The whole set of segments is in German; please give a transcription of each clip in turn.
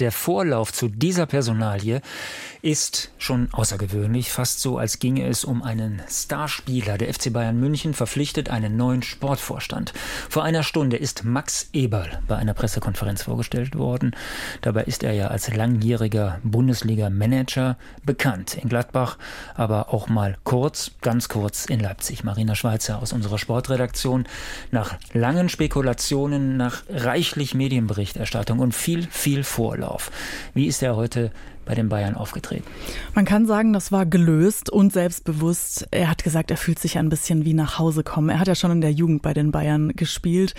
Der Vorlauf zu dieser Personalie ist schon außergewöhnlich, fast so, als ginge es um einen Starspieler. Der FC Bayern München verpflichtet einen neuen Sportvorstand. Vor einer Stunde ist Max Eberl bei einer Pressekonferenz vorgestellt worden. Dabei ist er ja als langjähriger Bundesliga-Manager bekannt. In Gladbach, aber auch mal kurz, ganz kurz in Leipzig. Marina Schweizer aus unserer Sportredaktion. Nach langen Spekulationen, nach reichlich Medienberichterstattung und viel, viel Vorlauf. Wie ist er heute bei den Bayern aufgetreten. Man kann sagen, das war gelöst und selbstbewusst. Er hat gesagt, er fühlt sich ein bisschen wie nach Hause kommen. Er hat ja schon in der Jugend bei den Bayern gespielt.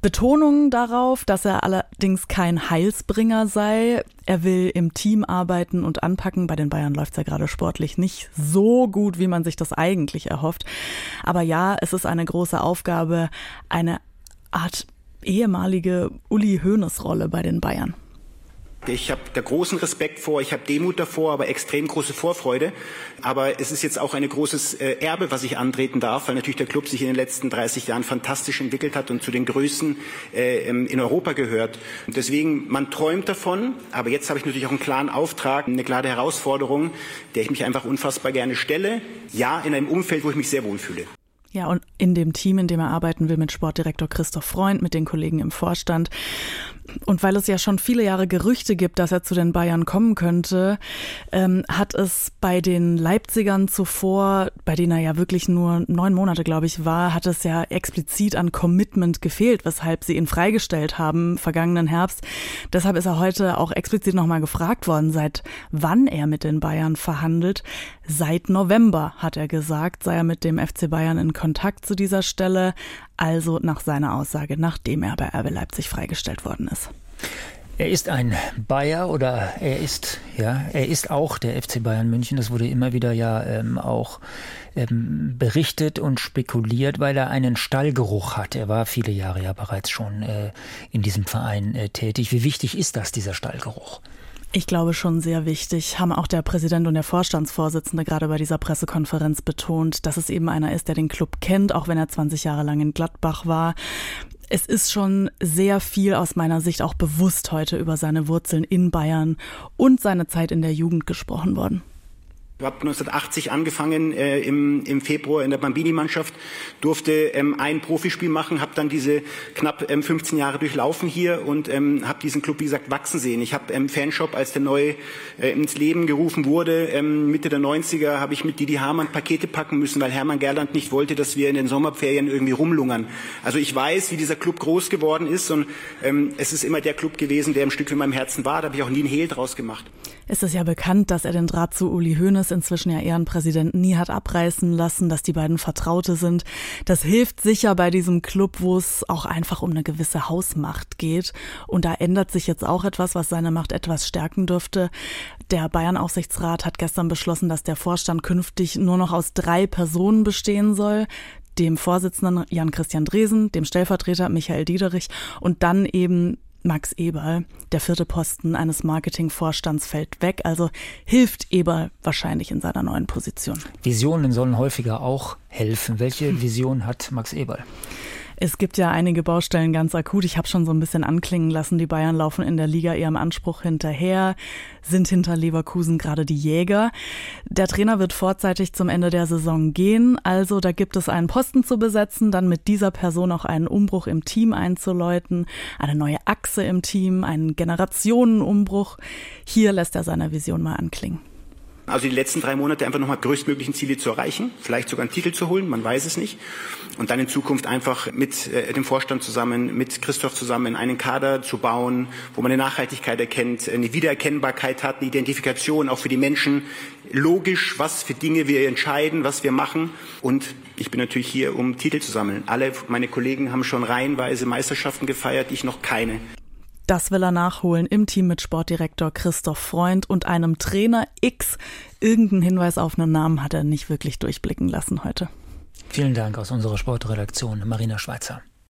Betonung darauf, dass er allerdings kein Heilsbringer sei. Er will im Team arbeiten und anpacken. Bei den Bayern läuft es ja gerade sportlich nicht so gut, wie man sich das eigentlich erhofft. Aber ja, es ist eine große Aufgabe, eine Art ehemalige Uli Hoeneß Rolle bei den Bayern. Ich habe da großen Respekt vor, ich habe Demut davor, aber extrem große Vorfreude. Aber es ist jetzt auch ein großes äh, Erbe, was ich antreten darf, weil natürlich der Club sich in den letzten 30 Jahren fantastisch entwickelt hat und zu den Größten äh, in Europa gehört. Und deswegen, man träumt davon, aber jetzt habe ich natürlich auch einen klaren Auftrag, eine klare Herausforderung, der ich mich einfach unfassbar gerne stelle. Ja, in einem Umfeld, wo ich mich sehr wohlfühle. Ja, und in dem Team, in dem er arbeiten will, mit Sportdirektor Christoph Freund, mit den Kollegen im Vorstand. Und weil es ja schon viele Jahre Gerüchte gibt, dass er zu den Bayern kommen könnte, ähm, hat es bei den Leipzigern zuvor, bei denen er ja wirklich nur neun Monate, glaube ich, war, hat es ja explizit an Commitment gefehlt, weshalb sie ihn freigestellt haben vergangenen Herbst. Deshalb ist er heute auch explizit nochmal gefragt worden, seit wann er mit den Bayern verhandelt. Seit November, hat er gesagt, sei er mit dem FC Bayern in Kontakt zu dieser Stelle also nach seiner Aussage, nachdem er bei RB Leipzig freigestellt worden ist. Er ist ein Bayer oder er ist, ja, er ist auch der FC Bayern München. Das wurde immer wieder ja ähm, auch ähm, berichtet und spekuliert, weil er einen Stallgeruch hat. Er war viele Jahre ja bereits schon äh, in diesem Verein äh, tätig. Wie wichtig ist das, dieser Stallgeruch? Ich glaube schon sehr wichtig, haben auch der Präsident und der Vorstandsvorsitzende gerade bei dieser Pressekonferenz betont, dass es eben einer ist, der den Club kennt, auch wenn er 20 Jahre lang in Gladbach war. Es ist schon sehr viel aus meiner Sicht auch bewusst heute über seine Wurzeln in Bayern und seine Zeit in der Jugend gesprochen worden. Ich habe 1980 angefangen äh, im, im Februar in der Bambini-Mannschaft, durfte ähm, ein Profispiel machen, habe dann diese knapp ähm, 15 Jahre durchlaufen hier und ähm, habe diesen Club, wie gesagt, wachsen sehen. Ich habe ähm, Fanshop, als der neu äh, ins Leben gerufen wurde, ähm, Mitte der 90er, habe ich mit Didi Hamann Pakete packen müssen, weil Hermann Gerland nicht wollte, dass wir in den Sommerferien irgendwie rumlungern. Also ich weiß, wie dieser Club groß geworden ist und ähm, es ist immer der Club gewesen, der im Stück in meinem Herzen war. Da habe ich auch nie einen Hehl draus gemacht. Es ist ja bekannt, dass er den Draht zu Uli Hoeneß inzwischen ja Ehrenpräsident nie hat abreißen lassen, dass die beiden Vertraute sind. Das hilft sicher bei diesem Club, wo es auch einfach um eine gewisse Hausmacht geht. Und da ändert sich jetzt auch etwas, was seine Macht etwas stärken dürfte. Der Bayern-Aufsichtsrat hat gestern beschlossen, dass der Vorstand künftig nur noch aus drei Personen bestehen soll dem Vorsitzenden Jan Christian Dresen, dem Stellvertreter Michael Diederich und dann eben Max Eberl. Der vierte Posten eines Marketingvorstands fällt weg, also hilft Eberl wahrscheinlich in seiner neuen Position. Visionen sollen häufiger auch helfen. Welche Vision hat Max Eberl? Es gibt ja einige Baustellen ganz akut. Ich habe schon so ein bisschen anklingen lassen, die Bayern laufen in der Liga ihrem Anspruch hinterher, sind hinter Leverkusen gerade die Jäger. Der Trainer wird vorzeitig zum Ende der Saison gehen, also da gibt es einen Posten zu besetzen, dann mit dieser Person auch einen Umbruch im Team einzuläuten, eine neue Achse im Team, einen Generationenumbruch. Hier lässt er seine Vision mal anklingen. Also die letzten drei Monate einfach nochmal größtmöglichen Ziele zu erreichen, vielleicht sogar einen Titel zu holen, man weiß es nicht. Und dann in Zukunft einfach mit äh, dem Vorstand zusammen, mit Christoph zusammen einen Kader zu bauen, wo man eine Nachhaltigkeit erkennt, eine Wiedererkennbarkeit hat, eine Identifikation auch für die Menschen, logisch, was für Dinge wir entscheiden, was wir machen. Und ich bin natürlich hier, um Titel zu sammeln. Alle meine Kollegen haben schon reihenweise Meisterschaften gefeiert, ich noch keine. Das will er nachholen im Team mit Sportdirektor Christoph Freund und einem Trainer X. Irgendeinen Hinweis auf einen Namen hat er nicht wirklich durchblicken lassen heute. Vielen Dank aus unserer Sportredaktion, Marina Schweizer.